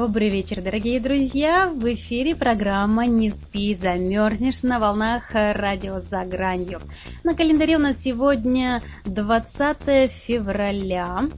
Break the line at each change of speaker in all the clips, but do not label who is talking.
Добрый вечер, дорогие друзья! В эфире программа «Не спи, замерзнешь» на волнах радио «За гранью». На календаре у нас сегодня 20 февраля.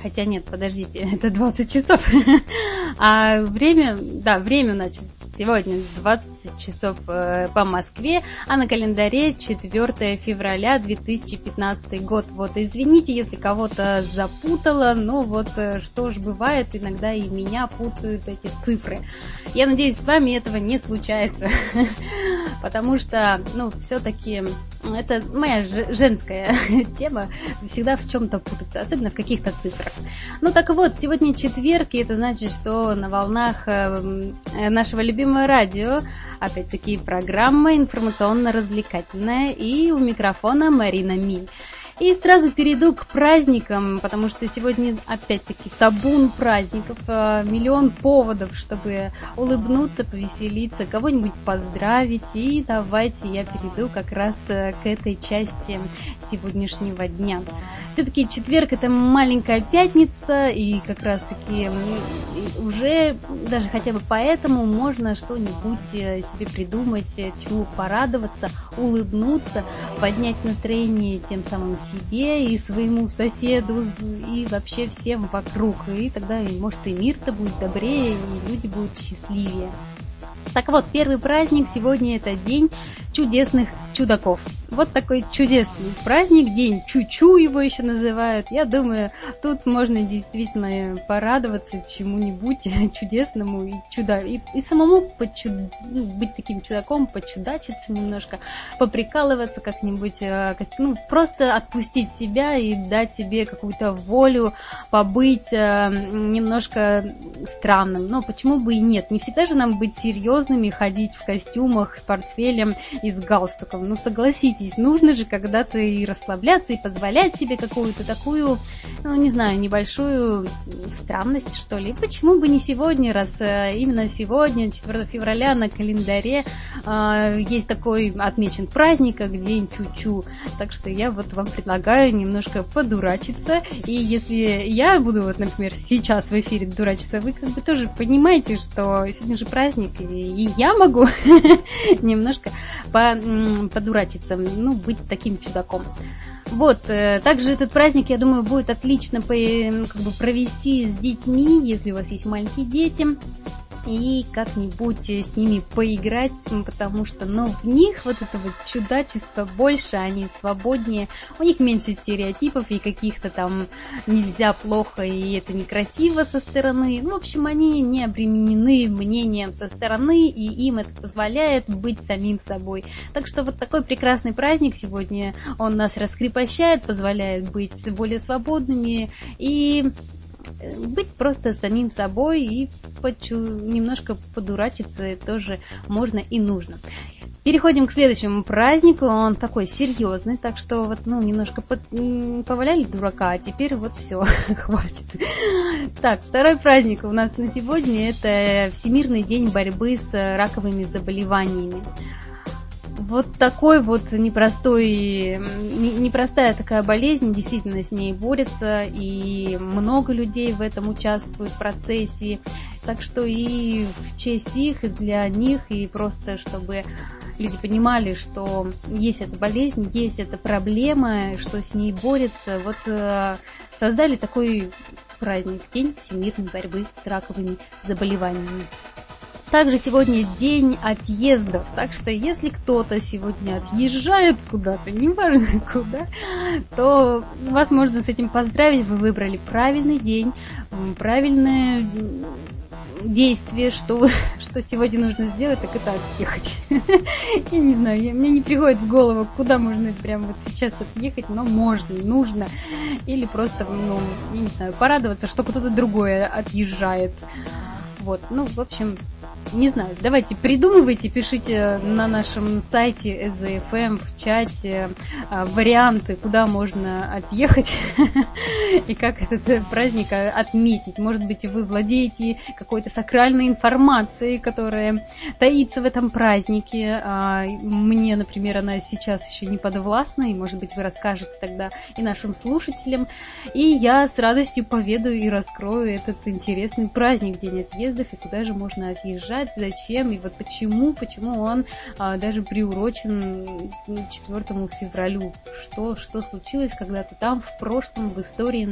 Хотя нет, подождите, это 20 часов. А время, да, время, значит, Сегодня 20 часов э, по Москве, а на календаре 4 февраля 2015 год. Вот извините, если кого-то запутала, но вот э, что ж бывает, иногда и меня путают эти цифры. Я надеюсь, с вами этого не случается, потому что, ну, все-таки это моя женская тема, всегда в чем-то путаться, особенно в каких-то цифрах. Ну так вот, сегодня четверг, и это значит, что на волнах э, нашего любимого радио, опять-таки программа информационно-развлекательная, и у микрофона Марина Миль. И сразу перейду к праздникам, потому что сегодня опять-таки табун праздников, э, миллион поводов, чтобы улыбнуться, повеселиться, кого-нибудь поздравить. И давайте я перейду как раз э, к этой части сегодняшнего дня. Все-таки четверг это маленькая пятница, и как раз таки уже даже хотя бы поэтому можно что-нибудь э, себе придумать, чему порадоваться, улыбнуться, поднять настроение тем самым себе и своему соседу, и вообще всем вокруг. И тогда, может, и мир-то будет добрее, и люди будут счастливее. Так вот, первый праздник сегодня это день чудесных чудаков. Вот такой чудесный праздник, день Чучу его еще называют. Я думаю, тут можно действительно порадоваться чему-нибудь чудесному и чуда. И, и самому почуд... ну, быть таким чудаком, почудачиться немножко, поприкалываться как-нибудь, э, как... ну, просто отпустить себя и дать себе какую-то волю побыть э, немножко странным. Но почему бы и нет? Не всегда же нам быть серьезными, ходить в костюмах с портфелем и с галстуком. Ну, согласитесь, нужно же когда-то и расслабляться, и позволять себе какую-то такую, ну, не знаю, небольшую странность, что ли. Почему бы не сегодня, раз э, именно сегодня, 4 февраля, на календаре э, есть такой отмечен праздник, как День Чучу. Так что я вот вам предлагаю немножко подурачиться. И если я буду, вот, например, сейчас в эфире дурачиться, вы как бы тоже понимаете, что сегодня же праздник, и я могу немножко по, подурачиться, ну, быть таким чудаком. Вот, э, также этот праздник, я думаю, будет отлично как бы провести с детьми, если у вас есть маленькие дети и как-нибудь с ними поиграть, потому что, ну, в них вот это вот чудачество больше, они свободнее, у них меньше стереотипов и каких-то там нельзя плохо и это некрасиво со стороны. В общем, они не обременены мнением со стороны, и им это позволяет быть самим собой. Так что вот такой прекрасный праздник сегодня, он нас раскрепощает, позволяет быть более свободными и быть просто самим собой и почу, немножко подурачиться тоже можно и нужно. Переходим к следующему празднику, он такой серьезный, так что вот, ну, немножко под, поваляли дурака, а теперь вот все, хватит. Так, второй праздник у нас на сегодня это Всемирный день борьбы с раковыми заболеваниями вот такой вот непростой, непростая такая болезнь, действительно с ней борется, и много людей в этом участвуют в процессе. Так что и в честь их, и для них, и просто чтобы люди понимали, что есть эта болезнь, есть эта проблема, что с ней борется. Вот э, создали такой праздник, День всемирной борьбы с раковыми заболеваниями. Также сегодня день отъездов, так что если кто-то сегодня отъезжает куда-то, неважно куда, то вас можно с этим поздравить, вы выбрали правильный день, правильное действие, что, что сегодня нужно сделать, так это отъехать. Я не знаю, мне не приходит в голову, куда можно прямо вот сейчас отъехать, но можно, нужно. Или просто, ну, я не знаю, порадоваться, что кто-то другой отъезжает. Вот, ну, в общем, не знаю, давайте придумывайте, пишите на нашем сайте SZFM в чате а, варианты, куда можно отъехать и как этот праздник отметить. Может быть, вы владеете какой-то сакральной информацией, которая таится в этом празднике. А, мне, например, она сейчас еще не подвластна, и, может быть, вы расскажете тогда и нашим слушателям. И я с радостью поведаю и раскрою этот интересный праздник День отъездов, и куда же можно отъезжать продолжать, зачем и вот почему, почему он а, даже приурочен 4 февралю. Что, что случилось когда-то там в прошлом, в истории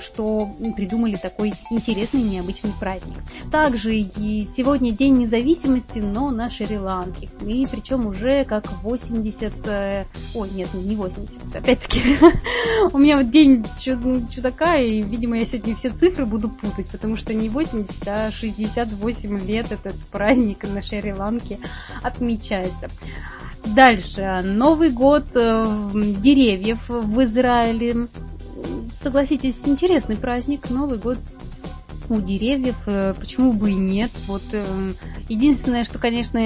что придумали такой интересный необычный праздник. Также и сегодня День независимости, но на Шри-Ланке. И причем уже как 80... Э, ой, нет, не 80. Опять-таки, у меня вот день чудака, и, видимо, я сегодня все цифры буду путать, потому что не 80, а 68 лет этот праздник на Шри-Ланке отмечается. Дальше. Новый год э, деревьев в Израиле согласитесь, интересный праздник, Новый год у деревьев, э, почему бы и нет. Вот эм, единственное, что, конечно,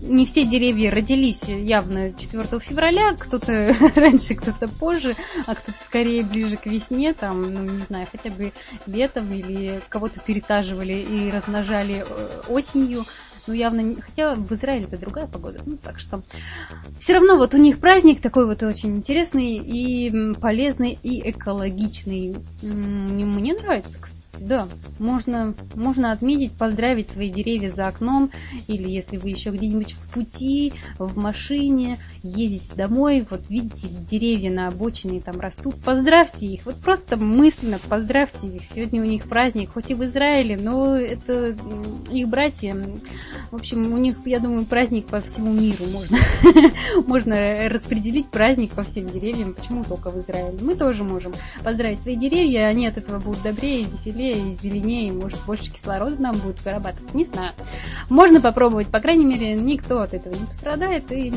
не все деревья родились явно 4 февраля, кто-то раньше, кто-то позже, а кто-то скорее ближе к весне, там, ну, не знаю, хотя бы летом или кого-то пересаживали и размножали э, осенью ну явно, хотя в Израиле это другая погода, ну так что все равно вот у них праздник такой вот очень интересный и полезный и экологичный. Мне нравится, кстати да, можно, можно отметить, поздравить свои деревья за окном, или если вы еще где-нибудь в пути, в машине, едете домой, вот видите деревья на обочине там растут, поздравьте их, вот просто мысленно поздравьте их. Сегодня у них праздник, хоть и в Израиле, но это их братья. В общем, у них, я думаю, праздник по всему миру можно. Можно распределить праздник по всем деревьям. Почему только в Израиле? Мы тоже можем поздравить свои деревья, они от этого будут добрее, веселее, зеленее, может, больше кислорода нам будет вырабатывать. Не знаю. Можно попробовать, по крайней мере, никто от этого не пострадает, и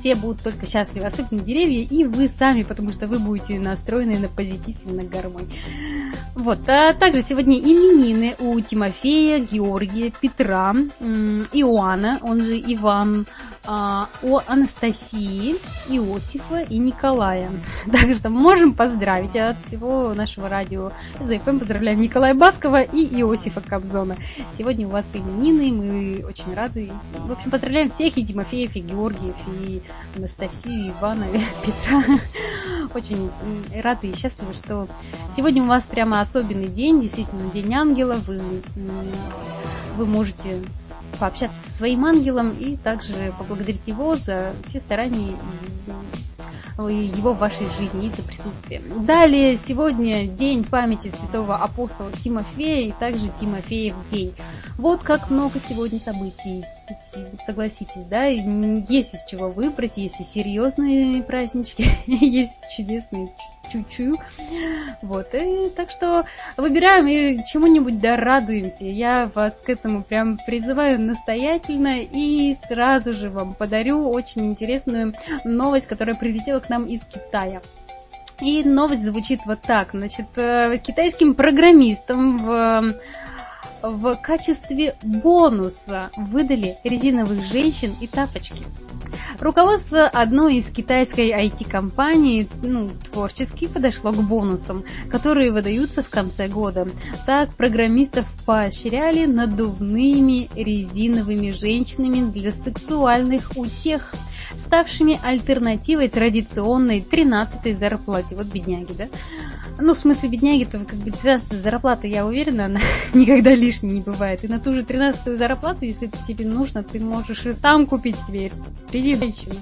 все будут только счастливы, особенно деревья, и вы сами, потому что вы будете настроены на позитив и на гармонию. Вот, а также сегодня именины у Тимофея, Георгия, Петра, Иоанна, он же Иван, а, о Анастасии, Иосифа и Николая. Так что можем поздравить от всего нашего радио ЗФМ. Поздравляем Николая Баскова и Иосифа Кобзона. Сегодня у вас именины, мы очень рады. В общем, поздравляем всех и Тимофеев, и Георгиев, и Анастасию, и Ивана, и Петра. Очень рады и счастливы, что сегодня у вас прямо особенный день, действительно День Ангела. Вы, вы можете пообщаться со своим ангелом и также поблагодарить его за все старания его в вашей жизни и за присутствие. Далее, сегодня день памяти святого апостола Тимофея и также Тимофеев день. Вот как много сегодня событий, согласитесь, да, есть из чего выбрать, есть и серьезные празднички, есть чудесные чуть-чуть. Вот, и так что выбираем и чему-нибудь дорадуемся. Я вас к этому прям призываю настоятельно и сразу же вам подарю очень интересную новость, которая прилетела к нам из Китая. И новость звучит вот так. Значит, э, китайским программистам в в качестве бонуса выдали резиновых женщин и тапочки. Руководство одной из китайской IT-компаний ну, творчески подошло к бонусам, которые выдаются в конце года. Так программистов поощряли надувными резиновыми женщинами для сексуальных утех ставшими альтернативой традиционной 13-й зарплате. Вот бедняги, да? Ну, в смысле, бедняги-то, как бы, 13 зарплата, я уверена, она никогда лишней не бывает. И на ту же 13 зарплату, если тебе нужно, ты можешь и сам купить себе резину женщину.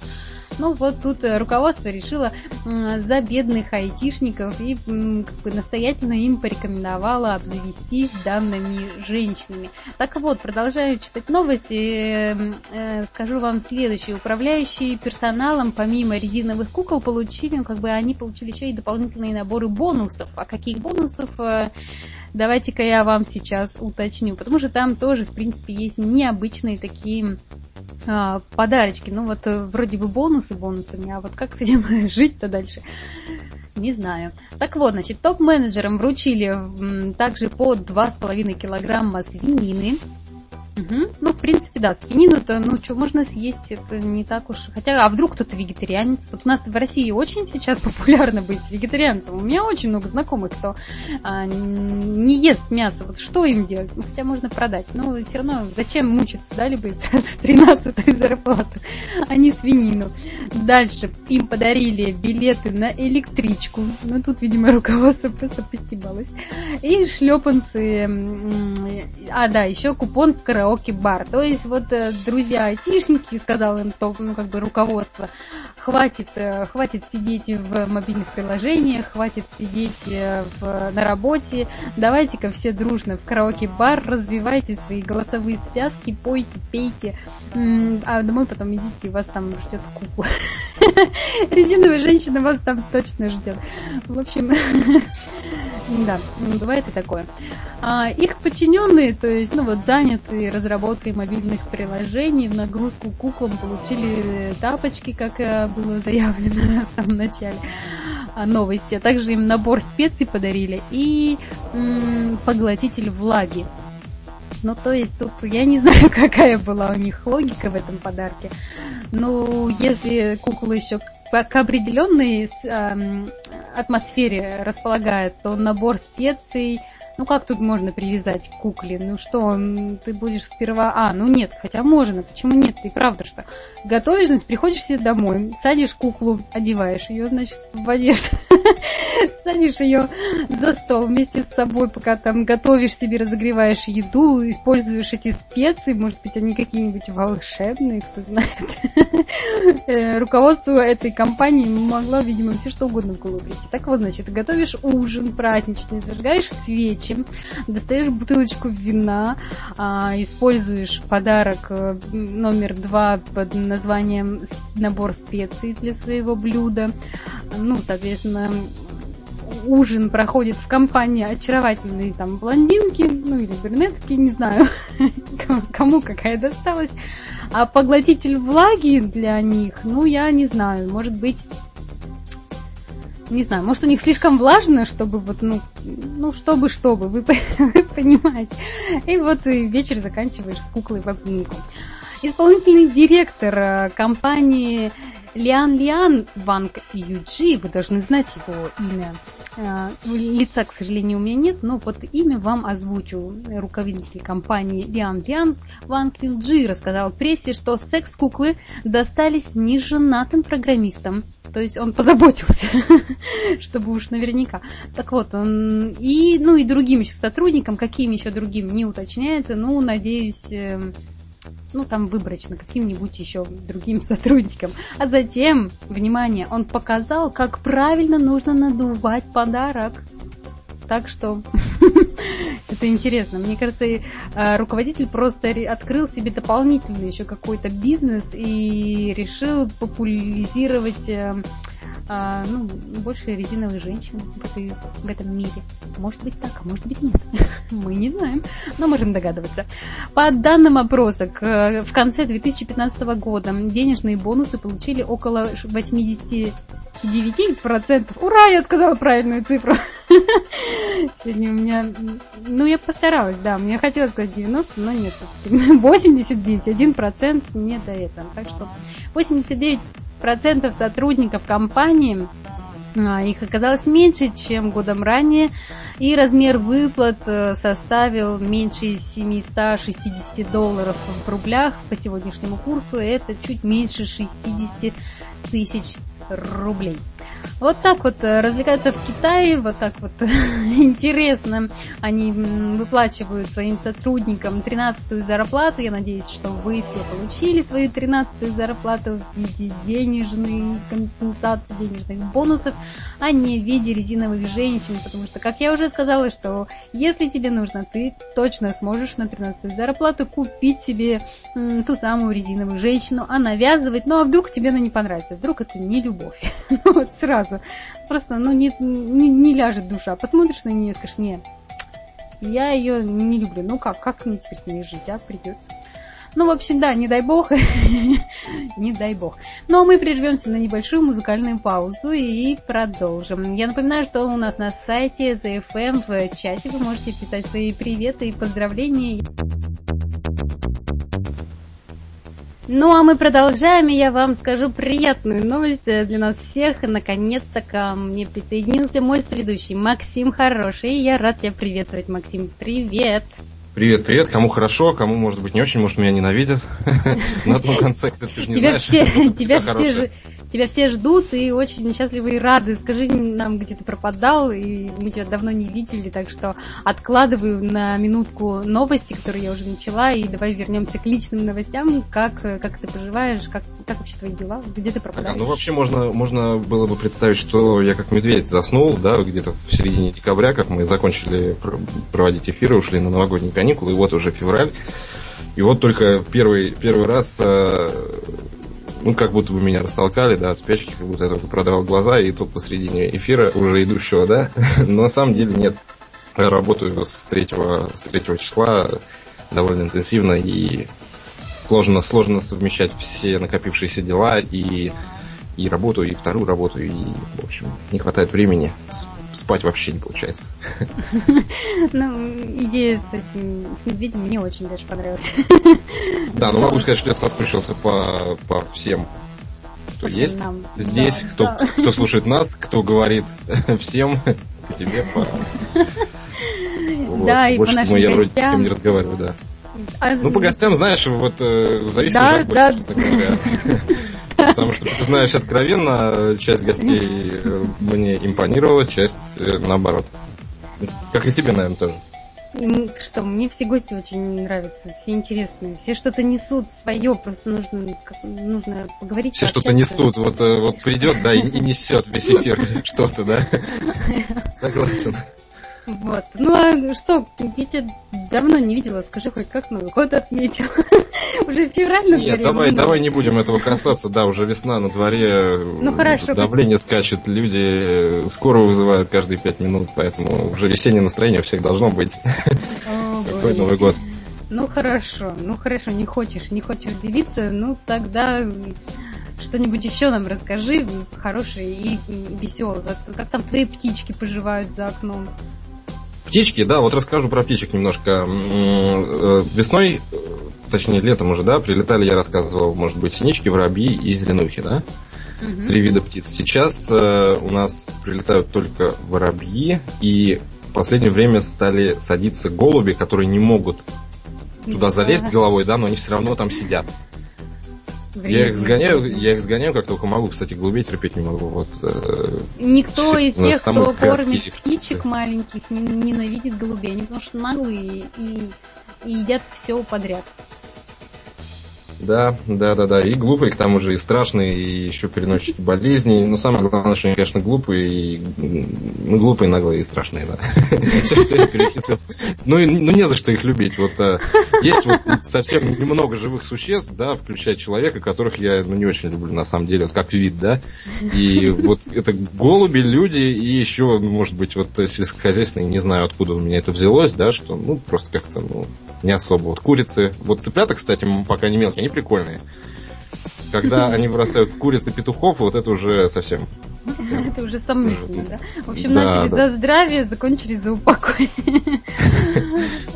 Ну вот тут руководство решило за бедных айтишников и как бы настоятельно им порекомендовало обзавестись данными женщинами. Так вот, продолжаю читать новости, э, скажу вам следующее. Управляющие персоналом, помимо резиновых кукол, получили, ну, как бы они получили еще и дополнительные наборы бонусов. А каких бонусов? Давайте-ка я вам сейчас уточню, потому что там тоже, в принципе, есть необычные такие а, подарочки. Ну вот э, вроде бы бонусы бонусами, а вот как с этим жить-то дальше? Не знаю. Так вот, значит, топ-менеджерам вручили также по 2,5 килограмма свинины, Угу. Ну, в принципе, да, свинину-то, ну, что можно съесть, это не так уж. Хотя, а вдруг кто-то вегетарианец? Вот у нас в России очень сейчас популярно быть вегетарианцем. У меня очень много знакомых, кто а, не ест мясо. Вот что им делать? Ну, хотя можно продать. Но все равно зачем мучиться, дали бы за 13 зарплату, а не свинину. Дальше им подарили билеты на электричку. Ну, тут, видимо, руководство просто постебалось. И шлепанцы. А, да, еще купон в караоке караоке-бар. То есть вот э, друзья айтишники, сказал им то, ну как бы руководство, хватит, э, хватит сидеть в мобильных приложениях, хватит сидеть э, в, на работе, давайте-ка все дружно в караоке-бар, развивайте свои голосовые связки, пойте, пейте, а домой потом идите, вас там ждет кукла. Резиновая женщина вас там точно ждет. В общем, да, бывает и такое. А, их подчиненные, то есть, ну вот, занятые разработкой мобильных приложений, в нагрузку куклам получили тапочки, как э, было заявлено в самом начале а, новости, а также им набор специй подарили и м- поглотитель влаги. Ну, то есть тут я не знаю, какая была у них логика в этом подарке. Ну, если кукла еще к определенной э, атмосфере располагает, то набор специй, ну как тут можно привязать к кукле? Ну что, ты будешь сперва... А, ну нет, хотя можно, почему нет? Ты правда что? Готовишь, значит, приходишь себе домой, садишь куклу, одеваешь ее, значит, в одежду, садишь ее за стол вместе с собой, пока там готовишь себе, разогреваешь еду, используешь эти специи, может быть, они какие-нибудь волшебные, кто знает. Э, руководство этой компании могло, видимо, все что угодно в голову прийти. Так вот, значит, готовишь ужин праздничный, зажигаешь свечи, горячим, достаешь бутылочку вина, а, используешь подарок э, номер два под названием набор специй для своего блюда. Ну, соответственно, ужин проходит в компании очаровательной там блондинки, ну или брюнетки, не знаю, кому какая досталась. А поглотитель влаги для них, ну я не знаю, может быть не знаю, может у них слишком влажно, чтобы вот, ну, ну, чтобы, чтобы, вы, вы понимаете. И вот и вечер заканчиваешь с куклой в обнимку. Исполнительный директор э, компании Лиан Лиан Ванг Юджи, вы должны знать его имя. Э, лица, к сожалению, у меня нет, но вот имя вам озвучу. Руководитель компании Лиан Лиан Ванг Юджи рассказал прессе, что секс-куклы достались неженатым программистам. То есть он позаботился, чтобы уж наверняка. Так вот, он и, ну и другим еще сотрудникам, каким еще другим не уточняется, ну, надеюсь, эм, ну там выборочно каким-нибудь еще другим сотрудникам. А затем, внимание, он показал, как правильно нужно надувать подарок. Так что это интересно. Мне кажется, э, руководитель просто открыл себе дополнительный еще какой-то бизнес и решил популяризировать э, а, ну, больше резиновых женщин в, этой, в этом мире. Может быть так, а может быть нет. Мы не знаем, но можем догадываться. По данным опроса, к, в конце 2015 года денежные бонусы получили около 80 9%. Ура, я сказала правильную цифру. Сегодня у меня... Ну, я постаралась, да. Мне хотелось сказать 90, но нет. 89, 1% не до этого. Так что 89 процентов сотрудников компании а, их оказалось меньше, чем годом ранее, и размер выплат э, составил меньше 760 долларов в рублях по сегодняшнему курсу, это чуть меньше 60 тысяч рублей. Вот так вот э, развлекаются в Китае, вот так вот интересно. Они выплачивают своим сотрудникам 13-ю зарплату. Я надеюсь, что вы все получили свою 13-ю зарплату в виде денежной компенсации, денежных бонусов, а не в виде резиновых женщин. Потому что, как я уже сказала, что если тебе нужно, ты точно сможешь на 13-ю зарплату купить себе ту самую резиновую женщину, а навязывать, ну а вдруг тебе она не понравится, вдруг это не любовь. сразу сразу. Просто, ну, не, не, не ляжет душа. Посмотришь на нее и скажешь, нет, я ее не люблю. Ну как, как мне теперь с ней жить, а? Придется. Ну, в общем, да, не дай бог. не дай бог. Но мы прервемся на небольшую музыкальную паузу и продолжим. Я напоминаю, что у нас на сайте ZFM в чате вы можете писать свои приветы и поздравления. Ну а мы продолжаем, и я вам скажу приятную новость для нас всех. Наконец-то ко мне присоединился мой следующий Максим Хороший. Я рад тебя приветствовать, Максим. Привет!
Привет, привет. Кому хорошо, кому, может быть, не очень, может, меня ненавидят. На том конце, ты же не знаешь.
Тебя все тебя все ждут и очень счастливы и рады. Скажи нам, где ты пропадал, и мы тебя давно не видели, так что откладываю на минутку новости, которые я уже начала, и давай вернемся к личным новостям. Как, как ты поживаешь, как, как вообще твои дела, где ты пропадал?
ну, вообще можно, можно было бы представить, что я как медведь заснул, да, где-то в середине декабря, как мы закончили проводить эфиры, ушли на новогодние каникулы, и вот уже февраль. И вот только первый, первый раз э, ну, как будто бы меня растолкали, да, от спячки, как будто я только продавал глаза, и то посредине эфира уже идущего, да, но на самом деле нет. Я работаю с третьего, с третьего числа довольно интенсивно, и сложно, сложно совмещать все накопившиеся дела, и, и работу, и вторую работу, и, в общем, не хватает времени спать вообще не получается.
Ну, идея с этим, с медведем мне очень даже понравилась.
Да, но могу сказать, что я соскучился по, по всем, кто есть здесь, кто, кто слушает нас, кто говорит всем, тебе, по...
Да, и по нашим
я вроде с кем не разговариваю, да. А... Ну, по гостям, знаешь, вот э, зависит
да,
уже
да.
больше, честно говоря. Потому что, знаешь, откровенно, часть гостей э, мне импонировала, часть э, наоборот. Как и тебе, наверное, тоже.
Что, мне все гости очень нравятся, все интересные, все что-то несут свое, просто нужно, нужно поговорить.
Все что-то несут, вот, э, вот придет, да, и, и несет весь эфир что-то, да. Согласен.
Вот. Ну а что, я тебя давно не видела, скажи хоть как Новый год отметил. Уже февраль на
Нет, давай, давай не будем этого касаться, да, уже весна на дворе.
Ну хорошо.
Давление скачет, люди скоро вызывают каждые пять минут, поэтому уже весеннее настроение у всех должно быть. Какой Новый год.
Ну хорошо, ну хорошо, не хочешь, не хочешь делиться, ну тогда что-нибудь еще нам расскажи, хорошее и веселое. Как там твои птички поживают за окном?
Птички, да, вот расскажу про птичек немножко. Э, весной, точнее летом уже, да, прилетали, я рассказывал, может быть, синички, воробьи и зеленухи, да? Угу. Три вида птиц. Сейчас э, у нас прилетают только воробьи, и в последнее время стали садиться голуби, которые не могут туда залезть головой, да, но они все равно там сидят. Я их сгоняю, я их сгоняю как только могу. Кстати, голубей терпеть не могу. Вот,
э, Никто из тех, кто кормит птичек маленьких, не, ненавидит голубей. Они потому что наглые и, и едят все подряд.
Да, да, да, да. И глупые, к тому же, и страшные, и еще переносчики болезней. Но самое главное, что они, конечно, глупые, и, ну, глупые, наглые и страшные, да. Все, что я перечислил. Ну, ну, не за что их любить. Вот э, есть вот совсем немного живых существ, да, включая человека, которых я, ну, не очень люблю, на самом деле, вот как вид, да. И вот это голуби, люди, и еще, может быть, вот сельскохозяйственные, не знаю, откуда у меня это взялось, да, что, ну, просто как-то, ну, не особо. Вот курицы, вот цыплята, кстати, пока не мелкие, они прикольные. Когда они вырастают в курицы петухов, вот это уже совсем.
Это уже сомнительно, да? В общем, начали за здравие, закончили за упокой.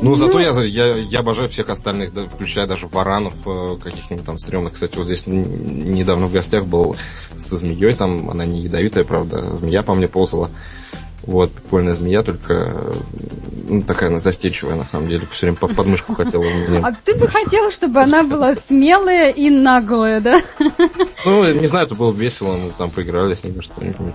Ну, зато я, я, я обожаю всех остальных, включая даже варанов э, каких-нибудь там стрёмных. Кстати, вот здесь недавно в гостях был со змеей, там она не ядовитая, правда, змея по мне ползала. Вот, прикольная змея, только ну, такая она застенчивая, на самом деле. Все время под подмышку хотела мне.
А ты бы хотела, чтобы она была смелая и наглая, да?
Ну, не знаю, это было весело, мы там поиграли с ними что-нибудь.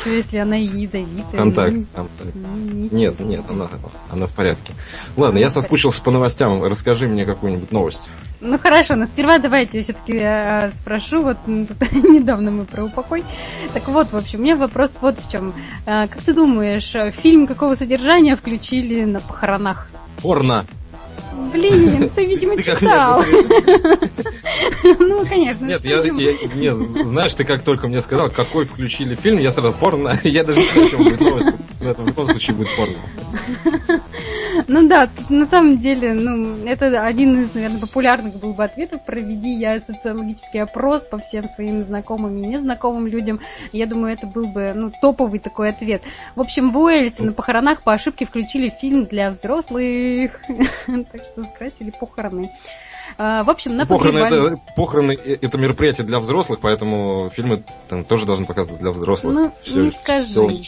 Еще если она ядовитая.
Контакт, ну, контакт. Ну, нет, нет, она, она в порядке. Ладно, я соскучился по новостям. Расскажи мне какую-нибудь новость.
Ну хорошо, но сперва давайте я все-таки э, спрошу, вот тут недавно мы про упокой. Так вот, в общем, у меня вопрос вот в чем. Э, как ты думаешь, фильм какого содержания включили на похоронах?
Порно.
Блин, ты, видимо, ты читал. Ну, конечно.
Нет, я, нет, знаешь, ты как только мне сказал, какой включили фильм, я сразу порно, я даже не чем будет новость, но это в любом случае будет порно.
Ну да, на самом деле, ну, это один из, наверное, популярных был бы ответов. Проведи я социологический опрос по всем своим знакомым и незнакомым людям. Я думаю, это был бы, ну, топовый такой ответ. В общем, в Уэльсе на похоронах по ошибке включили фильм для взрослых. Так что скрасили похороны. А, в общем, на
похороны это, похороны это мероприятие для взрослых, поэтому фильмы там тоже должны показываться для взрослых.
Ну, все, не скажи. Все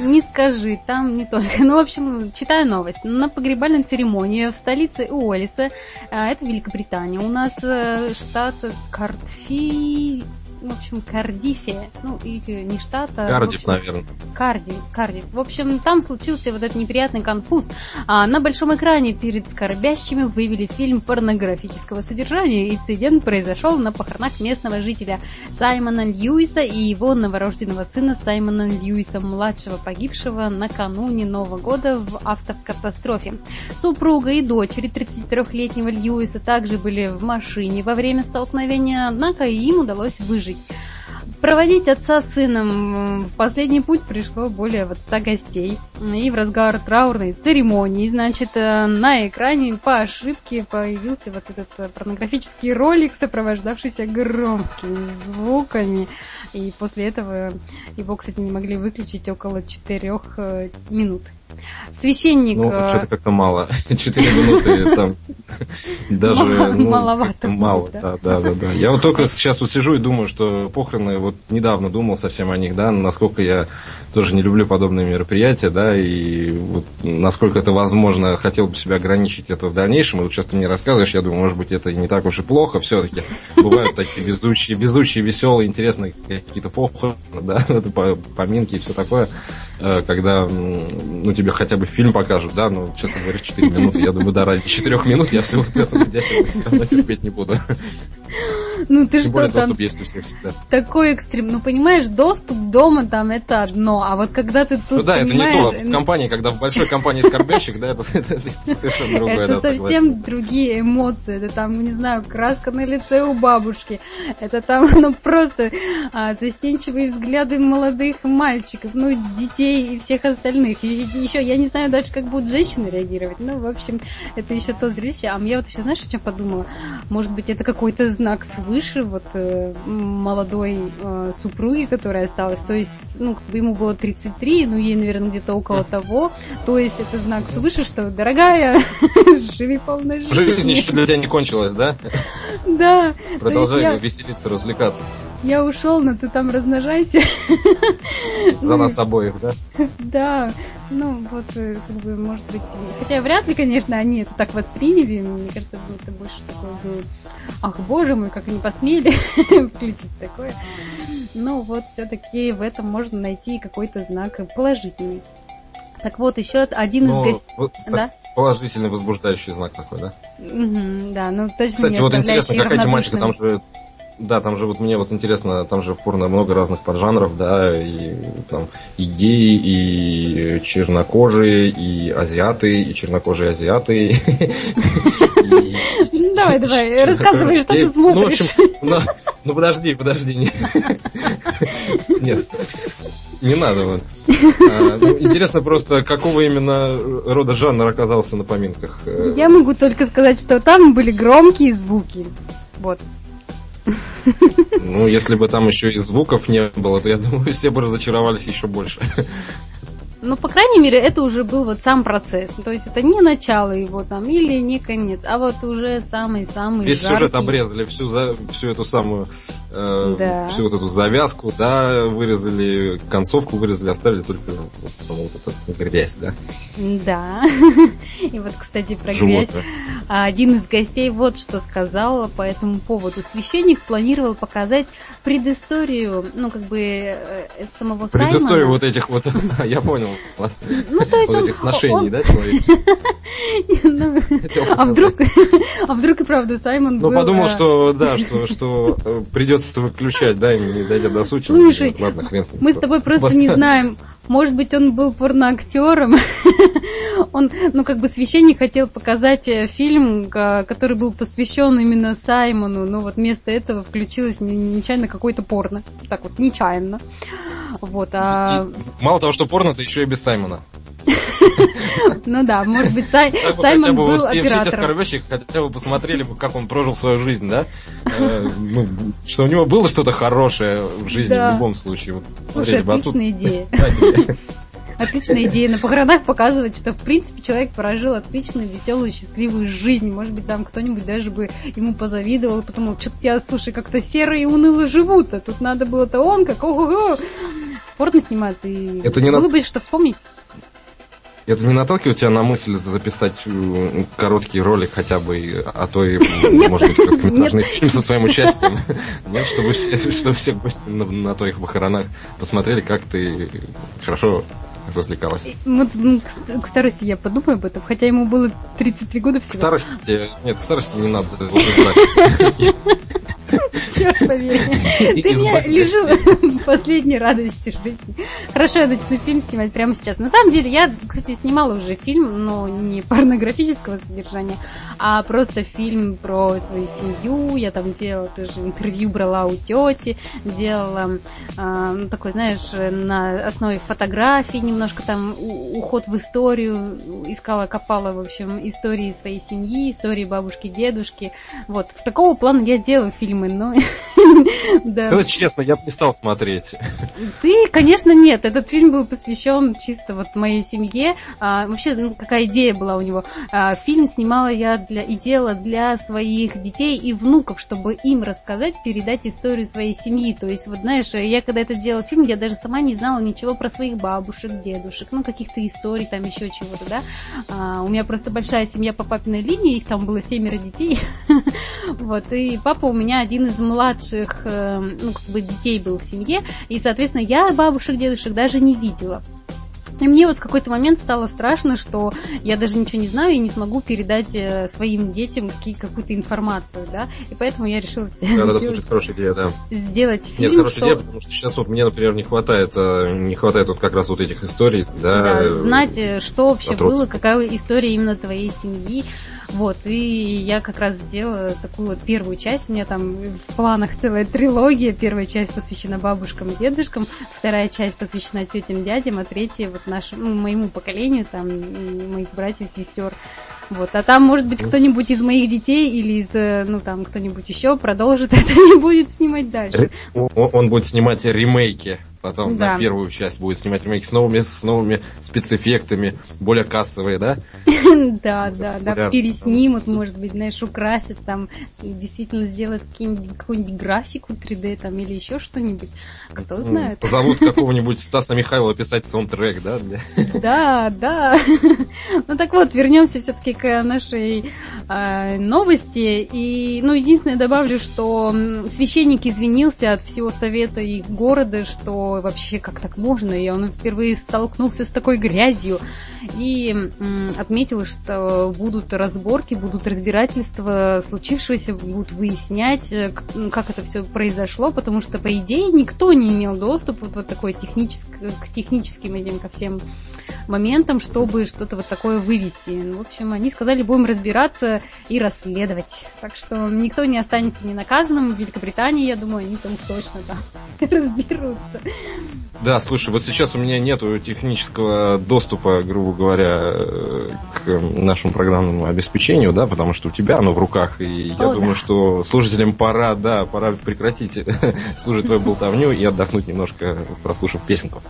не скажи, там не только. Ну, в общем, читаю новость. На погребальной церемонии в столице Уоллиса, а, это Великобритания, у нас э, штат Картфи в общем, Кардифе, ну, или не штата.
Кардиф,
общем,
наверное.
Кардиф, Кардиф. В общем, там случился вот этот неприятный конфуз. А на большом экране перед скорбящими вывели фильм порнографического содержания. Инцидент произошел на похоронах местного жителя Саймона Льюиса и его новорожденного сына Саймона Льюиса, младшего погибшего накануне Нового года в автокатастрофе. Супруга и дочери 33-летнего Льюиса также были в машине во время столкновения, однако им удалось выжить жить. Проводить отца с сыном в последний путь пришло более вот 100 гостей. И в разгар траурной церемонии, значит, э, на экране по ошибке появился вот этот э, порнографический ролик, сопровождавшийся громкими звуками. И после этого его, кстати, не могли выключить около четырех э, минут. Священник...
Ну, что-то как-то мало. Четыре минуты там даже...
Ну, Маловато.
Мало, да, да, да, да. Я вот только сейчас вот сижу и думаю, что похороны, вот недавно думал совсем о них, да, насколько я тоже не люблю подобные мероприятия, да, и вот насколько это возможно, хотел бы себя ограничить это в дальнейшем. И вот сейчас ты мне рассказываешь, я думаю, может быть, это не так уж и плохо все-таки. Бывают такие везучие, везучие, веселые, интересные какие-то похороны, да, поминки и все такое, э, когда, ну, тебе хотя бы фильм покажут, да, ну, честно говоря, 4 минуты, я думаю, да, ради 4 минут я все вот это дятел все равно терпеть не буду.
Ну ты Тем что
более,
там?
доступ есть у всех всегда.
Такой экстрим. Ну понимаешь, доступ дома там это одно, а вот когда ты тут
Ну да,
это
не то. В компании, когда в большой компании скорбящих, да, это, совершенно другое.
Это совсем другие эмоции. Это там, не знаю, краска на лице у бабушки. Это там, ну просто а, застенчивые взгляды молодых мальчиков, ну детей и всех остальных. И еще я не знаю даже, как будут женщины реагировать. Ну, в общем, это еще то зрелище. А мне вот еще, знаешь, о чем подумала? Может быть, это какой-то знак свыше вот э, молодой э, супруги, которая осталась. То есть, ну, как бы ему было 33, ну, ей, наверное, где-то около того. То есть, это знак свыше, что, дорогая, живи полной жизнью.
Жизнь еще для тебя не кончилась, да?
Да.
Продолжай веселиться, развлекаться.
Я ушел, но ты там размножайся.
За нас обоих, да?
Да. Ну, вот, э, как бы, может быть... Хотя вряд ли, конечно, они это так восприняли. Мне кажется, это больше такое было... Ах, боже мой, как они посмели включить такое. Но вот все-таки в этом можно найти какой-то знак положительный. Так вот, еще один
ну,
из гостей...
Вот да? Положительный возбуждающий знак такой, да?
Угу, да, ну точно
Кстати, вот интересно, какая тематика там же да, там же вот мне вот интересно, там же в порно много разных поджанров, да, и там и геи, и чернокожие, и азиаты, и чернокожие азиаты.
Давай, давай, рассказывай, что ты смотришь. Ну, общем,
ну, подожди, подожди. Нет, не надо вот. А, ну, интересно просто, какого именно рода жанр оказался на поминках.
Я могу только сказать, что там были громкие звуки. Вот.
Ну, если бы там еще и звуков не было, то я думаю, все бы разочаровались еще больше.
Ну, по крайней мере, это уже был вот сам процесс. То есть это не начало его там или не конец, а вот уже самый-самый
Весь жаркий. сюжет обрезали, всю, за, всю эту самую, э, да. всю вот эту завязку, да, вырезали, концовку вырезали, оставили только вот саму вот эту грязь, да?
Да. И вот, кстати, про Животное. грязь. А один из гостей вот что сказал по этому поводу. Священник планировал показать предысторию, ну, как бы, э, самого
Предысторию
Саймона.
вот этих вот, я понял,
Ну, то есть
вот
он-
этих сношений,
он-
да, человек?
Ну, А вдруг, а вдруг и правда Саймон
Ну, подумал,
э,
что, да, что, что э, придется выключать, да, не дойдя до сути.
Слушай,
Ладно, хрен с ним.
Мы с тобой просто не знаем. Может быть, он был порноактером. Он, ну, как бы священник хотел показать э, фильм, который был посвящен именно Саймону, но вот вместо этого включилось не- нечаянно какой-то порно. Так вот, нечаянно. Вот, а...
Мало того, что порно, то еще и без Саймона.
Ну да, может быть, Сай-
Так бы хотя
Саймон
бы
был
все, все эти
оператором.
скорбящие хотя бы посмотрели бы, как он прожил свою жизнь, да? Э, ну, что у него было что-то хорошее в жизни
Да.
в любом случае. Вот
Слушай,
а
отличная идея. Отличная идея. На похоронах показывать, что, в принципе, человек прожил отличную, веселую, счастливую жизнь. Может быть, там кто-нибудь даже бы ему позавидовал, потому что я, слушай, как-то серые и уныло живут, а тут надо было-то он, как ого-го. Порно сниматься, и
Это не
было
на-
бы что вспомнить.
Это не наталкивает тебя на мысль записать э, короткий ролик хотя бы, а то и, может быть, короткометражный фильм со своим участием? Чтобы все, гости на твоих похоронах посмотрели, как ты хорошо развлекалась.
Вот м, к- к старости я подумаю об этом, хотя ему было 33 года
К
всего.
старости, нет, к старости не надо.
Черт побери. Ты
Избавь
лежу последней радости жизни. Хорошо, я начну фильм снимать прямо сейчас. На самом деле, я, кстати, снимала уже фильм, но не порнографического содержания, а просто фильм про свою семью. Я там делала тоже интервью, брала у тети, делала, а, ну, такой, знаешь, на основе фотографий немножко там уход в историю, искала, копала, в общем, истории своей семьи, истории бабушки, дедушки. Вот, в такого плана я делаю фильмы, но...
Сказать честно, я бы не стал смотреть.
Ты, конечно, нет. Этот фильм был посвящен чисто вот моей семье. А, вообще, ну, какая идея была у него? А, фильм снимала я для и делала для своих детей и внуков, чтобы им рассказать, передать историю своей семьи. То есть, вот знаешь, я когда это делала фильм, я даже сама не знала ничего про своих бабушек, дедушек, ну, каких-то историй, там еще чего-то, да. А, у меня просто большая семья по папиной линии, их там было семеро детей. Вот, и папа у меня один из младших, э, ну, как бы детей был в семье, и, соответственно, я бабушек, дедушек даже не видела. И мне вот в какой-то момент стало страшно, что я даже ничего не знаю и не смогу передать э, своим детям какую-то информацию, да, и поэтому я решила
Да, да, да,
сделать,
слушай, хорошая идея, да.
сделать
Нет,
фильм,
хорошая
что-
идея, потому что сейчас вот мне, например, не хватает, э, не хватает вот как раз вот этих историй, да.
да, знать, э, что вообще
от
было, какая история именно твоей семьи. Вот, и я как раз сделала такую вот первую часть. У меня там в планах целая трилогия. Первая часть посвящена бабушкам и дедушкам, вторая часть посвящена тетям, дядям, а третья вот нашему, ну, моему поколению, там, моих братьев, сестер. Вот, а там, может быть, кто-нибудь из моих детей или из, э, ну, там, кто-нибудь еще продолжит это и будет снимать дальше.
Он он будет снимать ремейки. Потом
Да.
на первую часть будет снимать ремейки с новыми, с новыми спецэффектами, более кассовые, да?
Да, да, да, переснимут, может быть, знаешь, украсят там, действительно сделают какую-нибудь графику 3D там или еще что-нибудь. Кто знает.
Позовут какого-нибудь Стаса Михайлова писать саундтрек, да?
Да, да. Ну так вот, вернемся все-таки к нашей э, новости. И, ну, единственное добавлю, что священник извинился от всего совета и города, что вообще как так можно, и он впервые столкнулся с такой грязью. И отметил, что будут разборки, будут разбирательства случившегося, будут выяснять, э, как это все произошло, потому что, по идее, никто не имел доступа вот, вот такой технический, к техническим этим ко всем моментам, чтобы что-то вот такое вывести. Ну, В общем, они сказали, будем разбираться и расследовать. Так что никто не останется не наказанным. В Великобритании, я думаю, они там точно там разберутся.
Да, слушай, вот сейчас у меня нету технического доступа, грубо говоря, э, к нашему программному обеспечению, да, потому что у тебя оно в руках, и я
О,
думаю,
да.
что слушателям пора, да, пора прекратить слушать твою болтовню и отдохнуть немножко, прослушав песенку.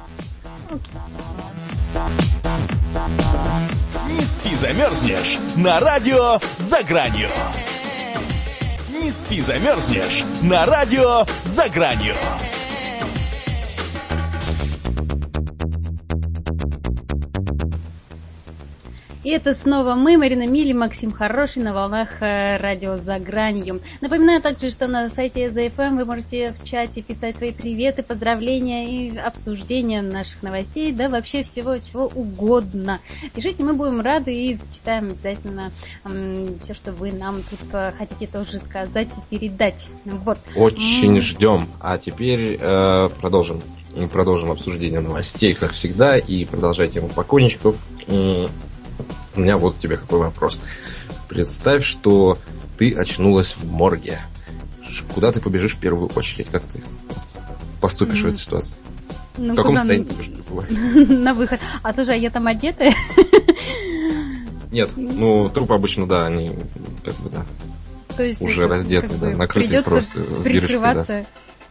Не спи, замерзнешь на радио «За гранью». Не спи, замерзнешь на радио «За гранью».
И это снова мы, Марина Мили, Максим Хороший на волнах э, радио «За гранью». Напоминаю также, что на сайте SDFM вы можете в чате писать свои приветы, поздравления и обсуждения наших новостей, да вообще всего чего угодно. Пишите, мы будем рады и зачитаем обязательно все, что вы нам тут э, хотите тоже сказать и передать. Вот.
Очень mm. ждем. А теперь э, продолжим. Продолжим обсуждение новостей, как всегда, и продолжать тему покойничков. У меня вот тебе какой вопрос. Представь, что ты очнулась в морге. Куда ты побежишь в первую очередь? Как ты поступишь mm-hmm. в этой ситуации? Ну, в каком состоянии ты будешь
пребывать? На выход. А слушай, а я там одетая?
Нет, ну трупы обычно, да, они как бы, да, То есть уже раздеты, да, накрыты просто с
прикрываться, да.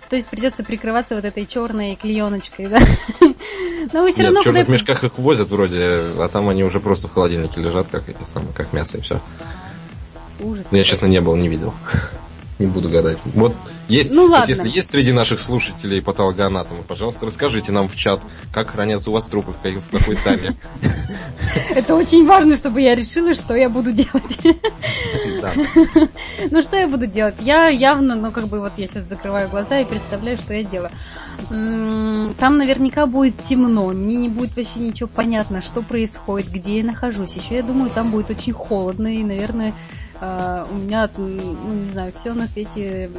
То есть придется прикрываться вот этой черной клееночкой, да?
Но вы все Нет, равно в черных куда мешках их возят вроде, а там они уже просто в холодильнике лежат, как эти самые, как мясо и все. Ужас. Но я, честно, не был, не видел. Не буду гадать. Вот есть, ну, ладно. если есть среди наших слушателей патологоанатомы, пожалуйста, расскажите нам в чат, как хранятся у вас трупы, в какой, тайме.
Это очень важно, чтобы я решила, что я буду делать. Да. Ну, что я буду делать? Я явно, ну, как бы вот я сейчас закрываю глаза и представляю, что я делаю. Там наверняка будет темно, мне не будет вообще ничего понятно, что происходит, где я нахожусь. Еще я думаю, там будет очень холодно и, наверное, а, у меня, ну, не знаю, все на свете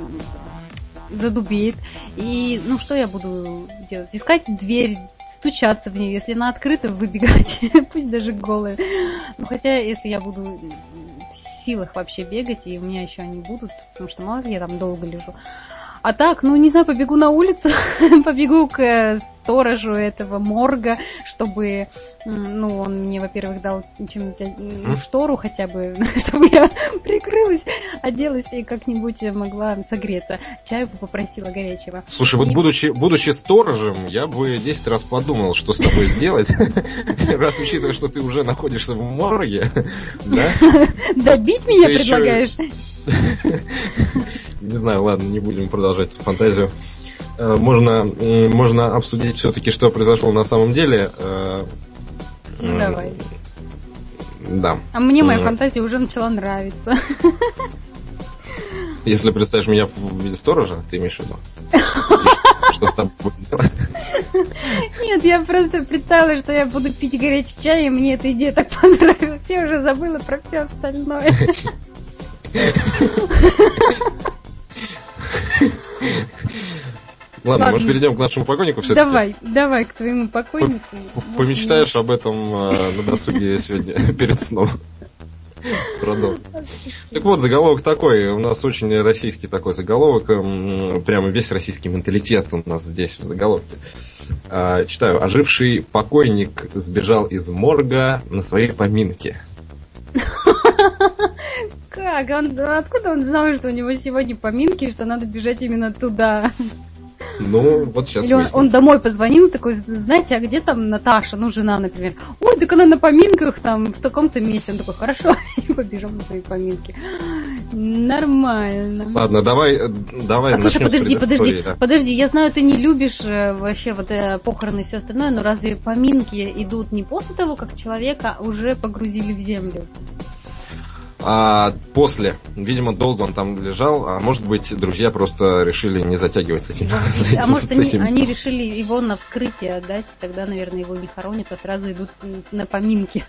задубеет. И, ну, что я буду делать? Искать дверь, стучаться в нее, если она открыта, выбегать, пусть даже голая. Ну, хотя, если я буду в силах вообще бегать, и у меня еще они будут, потому что мало ли я там долго лежу, а так, ну не знаю, побегу на улицу, побегу к э, сторожу этого морга, чтобы, ну, он мне, во-первых, дал чем-нибудь штору хотя бы, чтобы я прикрылась, оделась и как-нибудь могла согреться. Чаю попросила горячего.
Слушай, вот будучи, будучи сторожем, я бы 10 раз подумал, что с тобой сделать, раз учитывая, что ты уже находишься в морге, да?
Добить меня предлагаешь?
Не знаю, ладно, не будем продолжать фантазию. Э, можно, можно обсудить все-таки, что произошло на самом деле. Э,
Давай.
Да.
А мне моя фантазия уже начала нравиться.
Если представишь меня в виде сторожа, ты имеешь в виду? Что с тобой сделать?
Нет, я просто представила, что я буду пить горячий чай, и мне эта идея так понравилась. Я уже забыла про все остальное.
Ладно, Ладно, может перейдем к нашему покойнику все-таки?
Давай, давай к твоему покойнику.
Помечтаешь об этом э, на досуге сегодня перед сном. Продолжим. Так вот, заголовок такой. У нас очень российский такой заголовок. Прямо весь российский менталитет у нас здесь в заголовке. А, читаю. Оживший покойник сбежал из морга на своей поминке.
Как? Он, откуда он знал, что у него сегодня поминки, что надо бежать именно туда?
Ну, вот сейчас
Или он, он домой позвонил, такой, знаете, а где там Наташа, ну, жена, например? Ой, так она на поминках там, в таком-то месте. Он такой, хорошо, и побежал на свои поминки. Нормально.
Ладно, давай, давай
а, слушай, подожди, подожди, да. подожди, я знаю, ты не любишь э, вообще вот э, похороны и все остальное, но разве поминки идут не после того, как человека уже погрузили в землю?
А после, видимо, долго он там лежал, а может быть, друзья просто решили не затягивать с этим.
А может, они, они решили его на вскрытие отдать, тогда, наверное, его не хоронят, а сразу идут на поминки.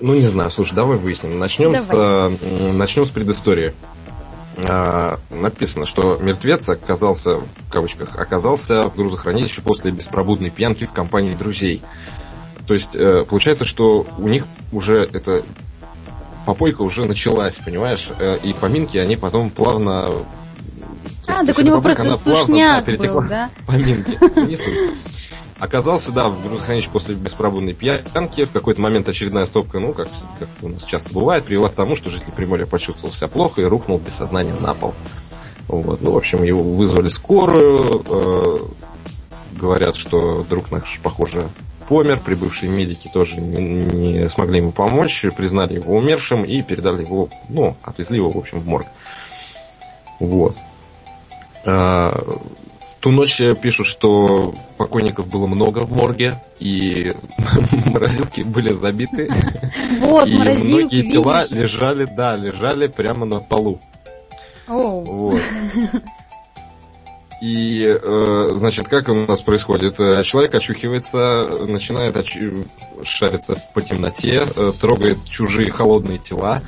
Ну, не знаю, слушай, давай выясним. Начнем, давай. С, э, начнем с предыстории. А, написано, что мертвец оказался, в кавычках, оказался в грузохранилище после беспробудной пьянки в компании друзей. То есть, э, получается, что у них уже это попойка уже началась, понимаешь? Э, и поминки, они потом плавно...
А, так у него попойка, просто сушняк был, да?
Поминки, не суть. Оказался, да, в грузохранилище после беспробудной пьянки. В какой-то момент очередная стопка, ну, как, как у нас часто бывает, привела к тому, что житель Приморья почувствовал себя плохо и рухнул без сознания на пол. Вот. Ну, в общем, его вызвали скорую. Э, говорят, что друг наш, похоже, помер, прибывшие медики тоже не, не смогли ему помочь, признали его умершим и передали его, ну, отвезли его, в общем, в морг. Вот. А, в ту ночь пишут, что покойников было много в морге, и морозилки были забиты.
Вот,
и многие тела лежали, да, лежали прямо на полу. Вот. И, э, значит, как у нас происходит? Э, Человек очухивается, начинает оч- шариться по темноте, э, трогает чужие холодные тела.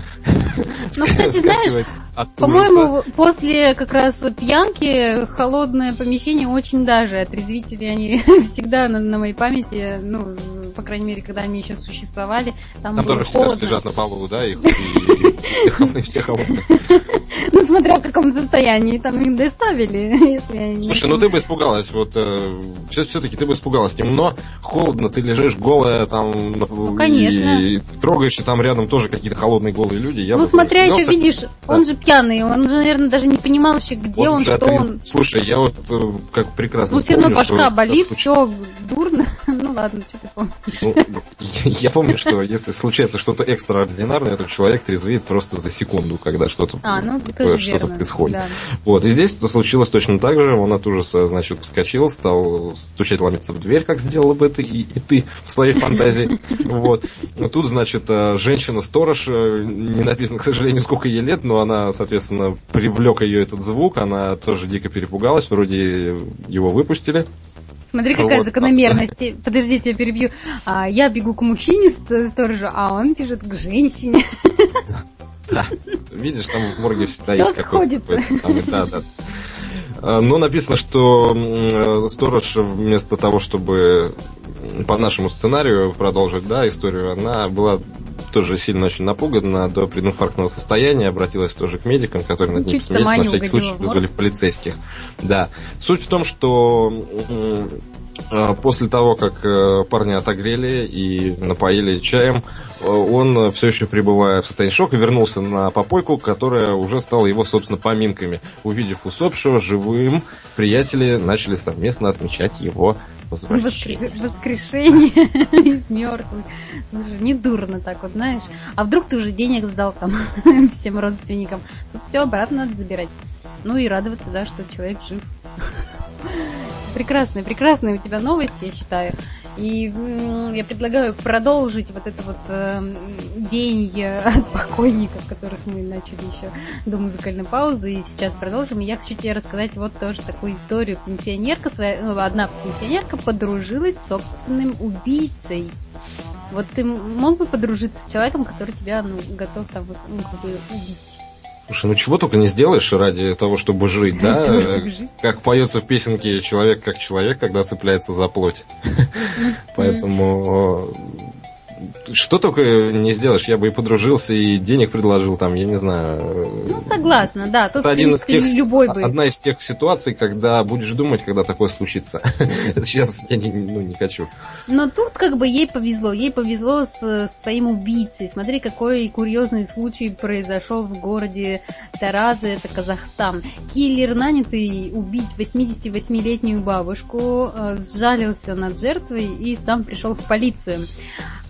Ну, кстати, знаешь,
от.
По-моему, после как раз пьянки холодное помещение очень даже. Отрезвители они всегда на, на моей памяти, ну, по крайней мере, когда они еще существовали, там,
Там тоже
холодно.
лежат на полу, да, и, и- все холодные.
Ну, смотря в каком состоянии там их доставили, если они...
Слушай, ну ты бы испугалась, вот все, все-таки ты бы испугалась. Темно, холодно, ты лежишь голая там
Ну, конечно.
и трогаешь, и там рядом тоже какие-то холодные голые люди.
Ну, смотря еще, видишь, он же пьяный, он же, наверное, даже не понимал вообще, где он,
же
что
отрез-
он.
Слушай, я вот э, как прекрасно
Ну, все равно
что
башка
это
болит, все дурно. Ну, ладно, что ты помнишь.
Ну, я, я помню, что если случается что-то экстраординарное, то человек трезвеет просто за секунду, когда что-то
А, ну, верно.
происходит.
Да.
Вот, и здесь это случилось точно так же. Он от ужаса, значит, вскочил, стал стучать, ломиться в дверь, как сделала бы ты и, и ты в своей фантазии. Вот. Но тут, значит, э, женщина-сторож, э, не написано, к сожалению, сколько ей лет, но она, соответственно, привлек ее этот звук, она тоже дико перепугалась, вроде его выпустили.
Смотри, какая
Вот.
закономерность. Подождите, я перебью. А, я бегу к мужчине ст- сторожу, а он бежит к женщине.
Да. Видишь, там в морге всегда
Всё
есть какой-то самый, да, да. А, Но написано, что э, сторож вместо того, чтобы по нашему сценарию продолжить, да, историю, она была тоже сильно очень напугана до прединфарктного состояния, обратилась тоже к медикам, которые над ней
Чуть
посмеялись, на всякий случай вызвали полицейских. Да. Суть в том, что э, после того, как э, парня отогрели и напоили чаем, э, он все еще пребывая в состоянии шока, вернулся на попойку, которая уже стала его, собственно, поминками. Увидев усопшего живым, приятели начали совместно отмечать его возвращение.
Воскре- Воскрешение из мертвых. Слушай, не дурно так вот, знаешь. А вдруг ты уже денег сдал там всем родственникам? Тут все обратно надо забирать. Ну и радоваться, да, что человек жив. Прекрасные, прекрасные у тебя новости, я считаю. И я предлагаю продолжить вот это вот эм, день э, от покойников, которых мы начали еще до музыкальной паузы, и сейчас продолжим. Я хочу тебе рассказать вот тоже такую историю. Пенсионерка, своя, ну, одна пенсионерка подружилась с собственным убийцей. Вот ты мог бы подружиться с человеком, который тебя ну, готов там вот, ну, как бы убить?
Слушай, ну чего только не сделаешь ради того, чтобы жить, да?
Того, чтобы жить.
Как поется в песенке «Человек как человек, когда цепляется за плоть». Поэтому что только не сделаешь, я бы и подружился, и денег предложил там, я не знаю.
Ну, согласна, да. Тут,
Это один из тех,
любой бы.
одна из тех ситуаций, когда будешь думать, когда такое случится. Сейчас я не, ну, не хочу.
Но тут как бы ей повезло. Ей повезло с, с своим убийцей. Смотри, какой курьезный случай произошел в городе Таразы, это Казахстан. Киллер, нанятый убить 88-летнюю бабушку, э, сжалился над жертвой и сам пришел в полицию.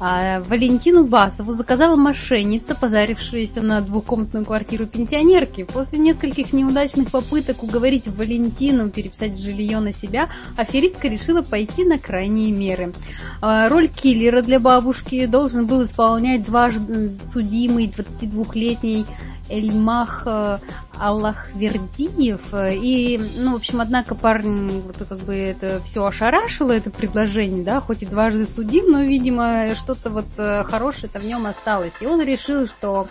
А Валентину Басову заказала мошенница, позарившаяся на двухкомнатную квартиру пенсионерки. После нескольких неудачных попыток уговорить Валентину переписать жилье на себя, аферистка решила пойти на крайние меры. А, Роль киллера для бабушки должен был исполнять дважды судимый 22-летний Эльмах э, Аллахвердиев. Э, И, ну, в общем, однако парень вот как бы это все ошарашило, это предложение, да, хоть и дважды судим, но, видимо, что-то вот э, хорошее-то в нем осталось. И он решил, что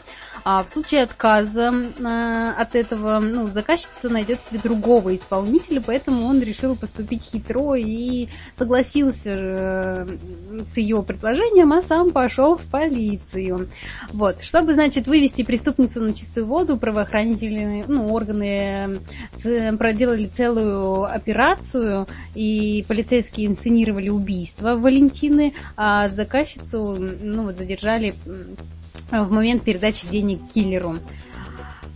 а, в случае отказа а, от этого, ну, заказчица найдет себе другого исполнителя, поэтому он решил поступить хитро и согласился э, с ее предложением, а сам пошел в полицию. Вот, чтобы, значит, вывести преступницу на чистую воду, правоохранительные, ну, органы ц- проделали целую операцию, и полицейские инсценировали убийство Валентины, а заказчицу, ну, вот, задержали в момент передачи денег киллеру.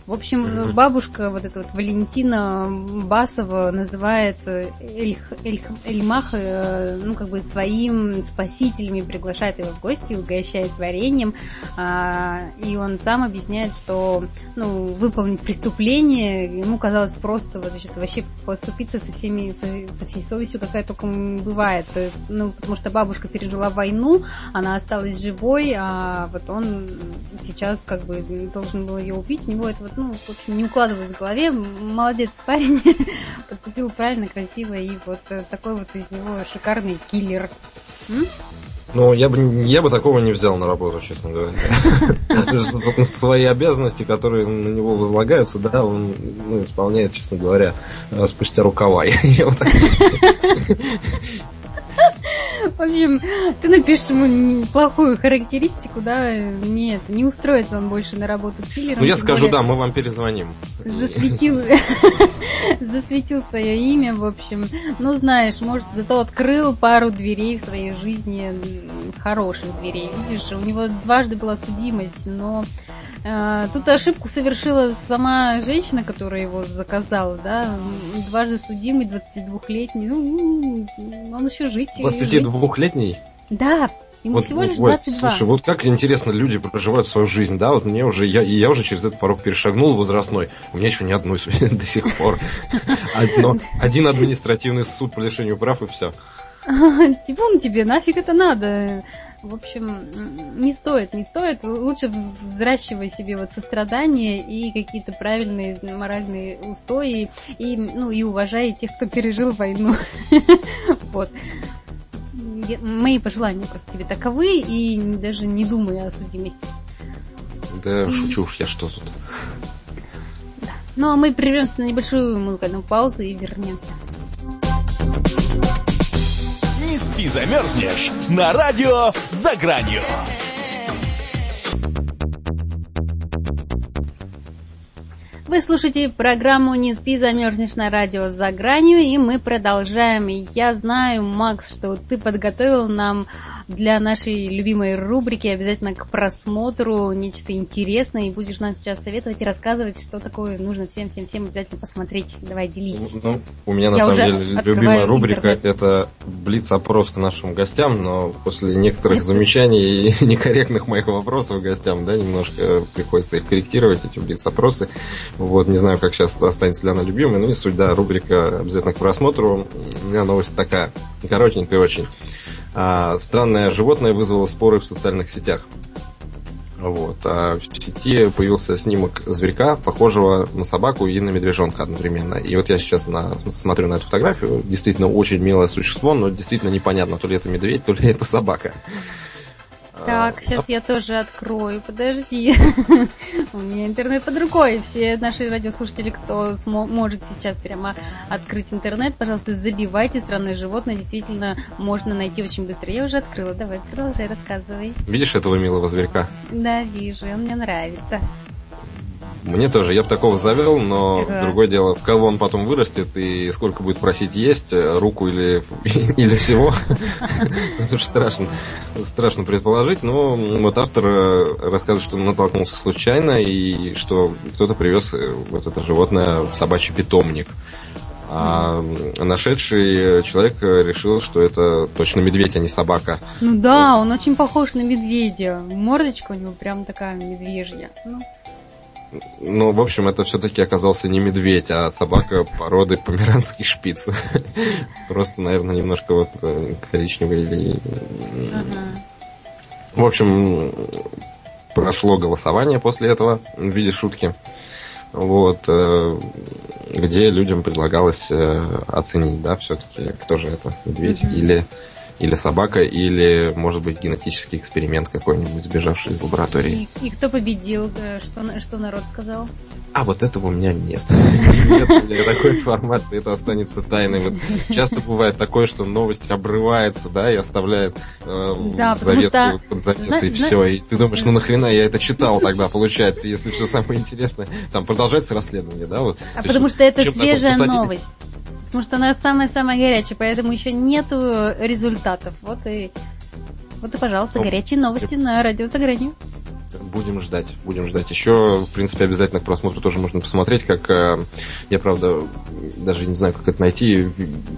В общем, бабушка, вот эта вот Валентина Басова, называет Эльх, Эльх, Эльмах, э, ну, как бы своим спасителем приглашает его в гости, угощает вареньем, а, и он сам объясняет, что, ну, выполнить преступление ему казалось просто вот, значит, вообще поступиться со всеми, со, со всей совестью, какая только бывает. То есть, ну, потому что бабушка пережила войну, она осталась живой, а вот он сейчас как бы должен был ее убить, у него это вот, ну, в общем, не укладывалось в голове. Молодец парень, поступил правильно, красиво, и вот такой вот из него шикарный киллер. М?
Ну, я бы, я бы такого не взял на работу, честно говоря. Свои обязанности, которые на него возлагаются, да, он ну, исполняет, честно говоря, спустя рукава.
В общем, ты напишешь ему плохую характеристику, да, нет, не устроится он больше на работу киллером.
Ну, я скажу, да, мы вам перезвоним.
Засветил, засветил свое имя, в общем. Ну, знаешь, может, зато открыл пару дверей в своей жизни, хороших дверей. Видишь, у него дважды была судимость, но тут ошибку совершила сама женщина, которая его заказала, да, дважды судимый, 22-летний, ну, он еще жить.
22-летний?
Да, ему вот, всего лишь 22.
Слушай, вот как интересно люди проживают свою жизнь, да, вот мне уже, я, я уже через этот порог перешагнул возрастной, у меня еще ни одной до сих пор. Одно, один административный суд по лишению прав и все.
Типа он тебе, нафиг это надо? В общем, не стоит, не стоит. Лучше взращивай себе вот сострадание и какие-то правильные моральные устои, и, ну, и уважай тех, кто пережил войну. Вот. Мои пожелания просто тебе таковы, и даже не думай о судимости.
Да, шучу уж я что тут.
Ну, а мы прервемся на небольшую музыкальную паузу и вернемся.
Спи, замерзнешь на радио «За гранью».
Вы слушаете программу «Не спи, замерзнешь» на радио «За гранью», и мы продолжаем. я знаю, Макс, что ты подготовил нам для нашей любимой рубрики обязательно к просмотру нечто интересное, и будешь нам сейчас советовать и рассказывать, что такое нужно всем-всем-всем обязательно посмотреть. Давай, делись.
Ну, у меня на Я самом деле любимая рубрика это блиц-опрос к нашим гостям, но после некоторых замечаний и некорректных моих вопросов гостям, да, немножко приходится их корректировать, эти блиц-опросы. Вот, не знаю, как сейчас останется ли она любимой, но не суть, да, рубрика обязательно к просмотру. У меня новость такая, коротенькая очень. А, странное животное вызвало споры в социальных сетях. Вот. А в сети появился снимок зверька, похожего на собаку и на медвежонка одновременно. И вот я сейчас на, смотрю на эту фотографию. Действительно очень милое существо, но действительно непонятно, то ли это медведь, то ли это собака.
Так, сейчас я тоже открою, подожди. У меня интернет под рукой. Все наши радиослушатели, кто может сейчас прямо открыть интернет, пожалуйста, забивайте «Странное животное». Действительно, можно найти очень быстро. Я уже открыла. Давай, продолжай, рассказывай.
Видишь этого милого зверька?
Да, вижу. Он мне нравится.
Мне тоже, я бы такого завел, но да. другое дело, в кого он потом вырастет и сколько будет просить есть, э, руку или, или всего. Тут уж страшно, страшно предположить, но вот автор э, рассказывает, что он натолкнулся случайно и что кто-то привез э, вот это животное в собачий питомник. А нашедший человек решил, что это точно медведь, а не собака.
Ну да, он очень похож на медведя. Мордочка у него прям такая медвежья. Ну.
Ну, в общем, это все-таки оказался не медведь, а собака породы померанский шпиц. Просто, наверное, немножко вот э, коричневый или... В общем, прошло голосование после этого в виде шутки. Вот, э, где людям предлагалось э, оценить, да, все-таки, кто же это, медведь или или собака, или, может быть, генетический эксперимент какой-нибудь, сбежавший из лаборатории.
И, и кто победил? Что, что народ сказал?
А вот этого у меня нет. Нет у меня такой информации, это останется тайной. Вот часто бывает такое, что новость обрывается, да, и оставляет э, да, завеску что... под завесой, и все. И ты думаешь, ну нахрена я это читал тогда, получается, если все самое интересное. Там продолжается расследование, да? Вот.
А потому что это свежая новость потому что она самая-самая горячая, поэтому еще нету результатов. Вот и, вот и пожалуйста, ну, горячие новости на радио за гранью.
Будем ждать, будем ждать. Еще, в принципе, обязательно к просмотру тоже можно посмотреть, как э, я, правда, даже не знаю, как это найти,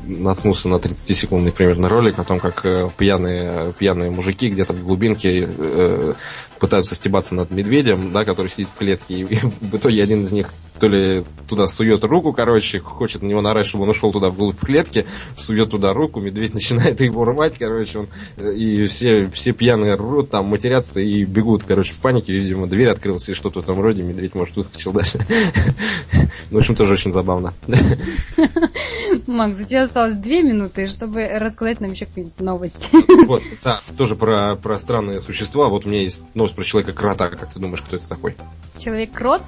наткнулся на 30-секундный примерно ролик о том, как э, пьяные, пьяные мужики где-то в глубинке э, пытаются стебаться над медведем, да, который сидит в клетке, и в итоге один из них то ли туда сует руку, короче, хочет на него нарать, чтобы он ушел туда вглубь клетки, сует туда руку, медведь начинает его рвать, короче, он, и все, все пьяные рвут, там матерятся и бегут, короче, в панике, видимо, дверь открылась или что-то в этом роде, медведь, может, выскочил дальше. В общем, тоже очень забавно.
Макс, у тебя осталось две минуты, чтобы рассказать нам еще какие-нибудь новости.
Вот, да, тоже про, про странные существа. Вот у меня есть новость про человека-крота. Как ты думаешь, кто это такой?
Человек-крот?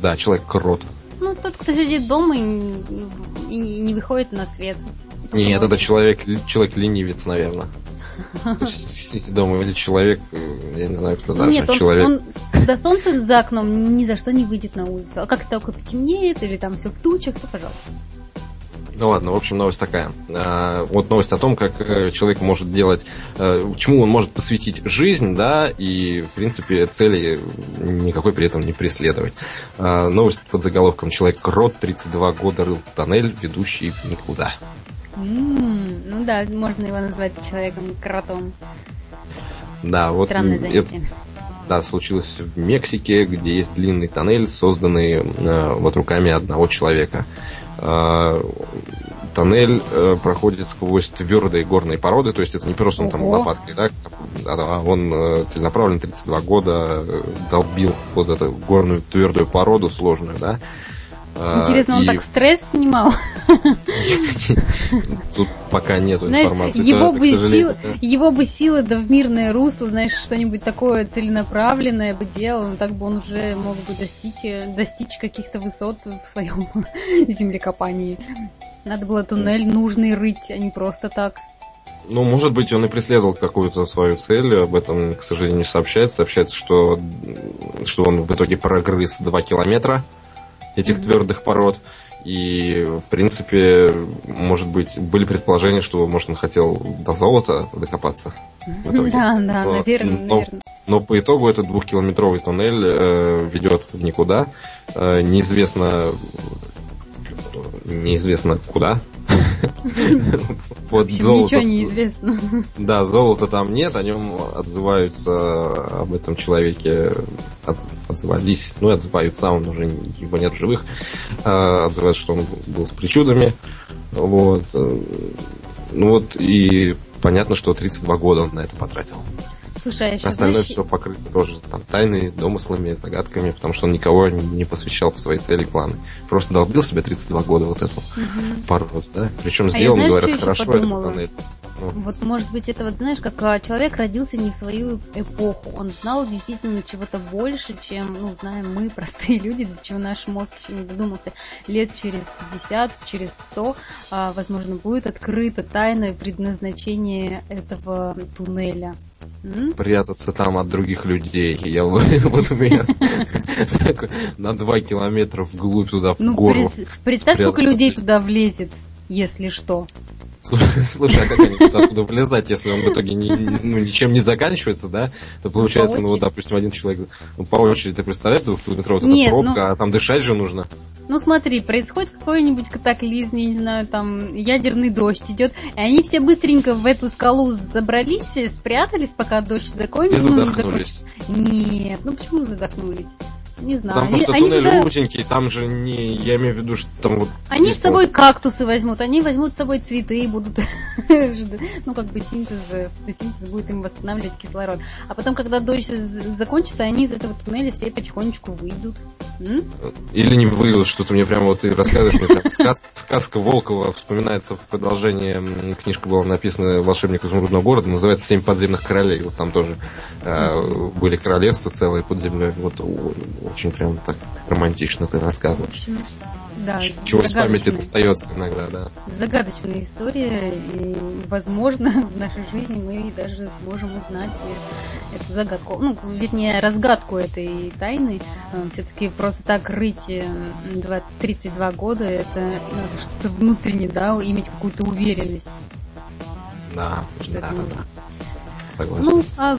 Да, человек-крот.
Ну, тот, кто сидит дома и, и не выходит на свет.
Нет, это человек, человек-ленивец, наверное. дома или человек, я не знаю, кто даже.
Нет, он,
человек.
он, когда солнце за окном, ни за что не выйдет на улицу. А как только потемнеет или там все в тучах, то пожалуйста.
Ну ладно, в общем, новость такая. А, вот новость о том, как э, человек может делать, э, чему он может посвятить жизнь, да, и, в принципе, цели никакой при этом не преследовать. А, новость под заголовком «Человек-крот, 32 года рыл тоннель, ведущий в никуда».
М-м, ну да, можно его назвать человеком-кротом.
Да, вот это, да, случилось в Мексике, где есть длинный тоннель, созданный э, вот руками одного человека. Э, тоннель э, проходит сквозь твердые горные породы, то есть это не просто он там лопаткой, да, а он э, целенаправленно 32 года э, долбил вот эту горную твердую породу сложную, да.
А, Интересно, он и... так стресс снимал?
Тут пока нету информации.
Его, бы силы, его бы силы да в мирное русло, знаешь, что-нибудь такое целенаправленное бы делал, так бы он уже мог бы достичь, достичь каких-то высот в своем землекопании. Надо было туннель нужный рыть, а не просто так.
Ну, может быть, он и преследовал какую-то свою цель, об этом, к сожалению, не сообщается. Сообщается, что, что он в итоге прогрыз 2 километра этих mm-hmm. твердых пород. И, в принципе, может быть, были предположения, что, может, он хотел до золота докопаться. В итоге.
Да, да, но, наверное,
но,
наверное.
Но по итогу этот двухкилометровый туннель э, ведет в никуда. Э, неизвестно, неизвестно куда.
Вот золото. Ничего не известно.
Да, золота там нет, о нем отзываются об этом человеке, от, отзывались, ну отзываются, он уже его нет живых, а, отзываются, что он был с причудами, вот, ну вот и понятно, что 32 года он на это потратил.
Слушай, а
Остальное знаешь... все покрыто тоже там тайны, домыслами, загадками, потому что он никого не посвящал в свои цели и планы. Просто долбил себе 32 года вот эту угу. пару, да? Причем сделал, а говорят, хорошо этот тоннель.
Ну. Вот может быть это вот, знаешь, как а, человек родился не в свою эпоху. Он знал действительно чего-то больше, чем, ну, знаем мы, простые люди, до чего наш мозг еще не додумался. Лет через 50, через 100, а, возможно, будет открыто тайное предназначение этого туннеля.
Прятаться там от других людей. Я вот у меня на два километра вглубь туда, в ну, гору.
Представь, сколько людей туда влезет, если что.
Слушай, а как они туда, туда влезать, если он в итоге ну, ничем не заканчивается, да? То получается, ну, допустим, один человек ну, по очереди, ты представляешь, двухкилометровая вот эта пробка, ну... а там дышать же нужно.
Ну смотри, происходит какой-нибудь катаклизм, я не знаю, там ядерный дождь идет, и они все быстренько в эту скалу забрались, спрятались, пока дождь закончился.
И задохнулись.
Нет, ну почему задохнулись? Не знаю.
Там просто они туннель туда... узенький, там же не... Я имею в виду, что там вот...
Они с собой вот... кактусы возьмут, они возьмут с собой цветы и будут... ну, как бы синтез, синтез будет им восстанавливать кислород. А потом, когда дождь закончится, они из этого туннеля все потихонечку выйдут.
М? Или не выйдут, что-то мне прямо вот ты рассказываешь, мне так, сказ, сказка Волкова вспоминается в продолжении, книжка была написана «Волшебник изумрудного города», называется «Семь подземных королей». Вот там тоже э, были королевства целые под землей. Вот очень прям так романтично ты рассказываешь.
Да,
Чего с памяти достается иногда, да.
Загадочная история, и, возможно, в нашей жизни мы даже сможем узнать эту загадку, ну, вернее, разгадку этой тайны. Э, Все-таки просто так рыть 32 э, года, это надо что-то внутренне, да, иметь какую-то уверенность.
Да, да, да, да. Согласен. Ну, а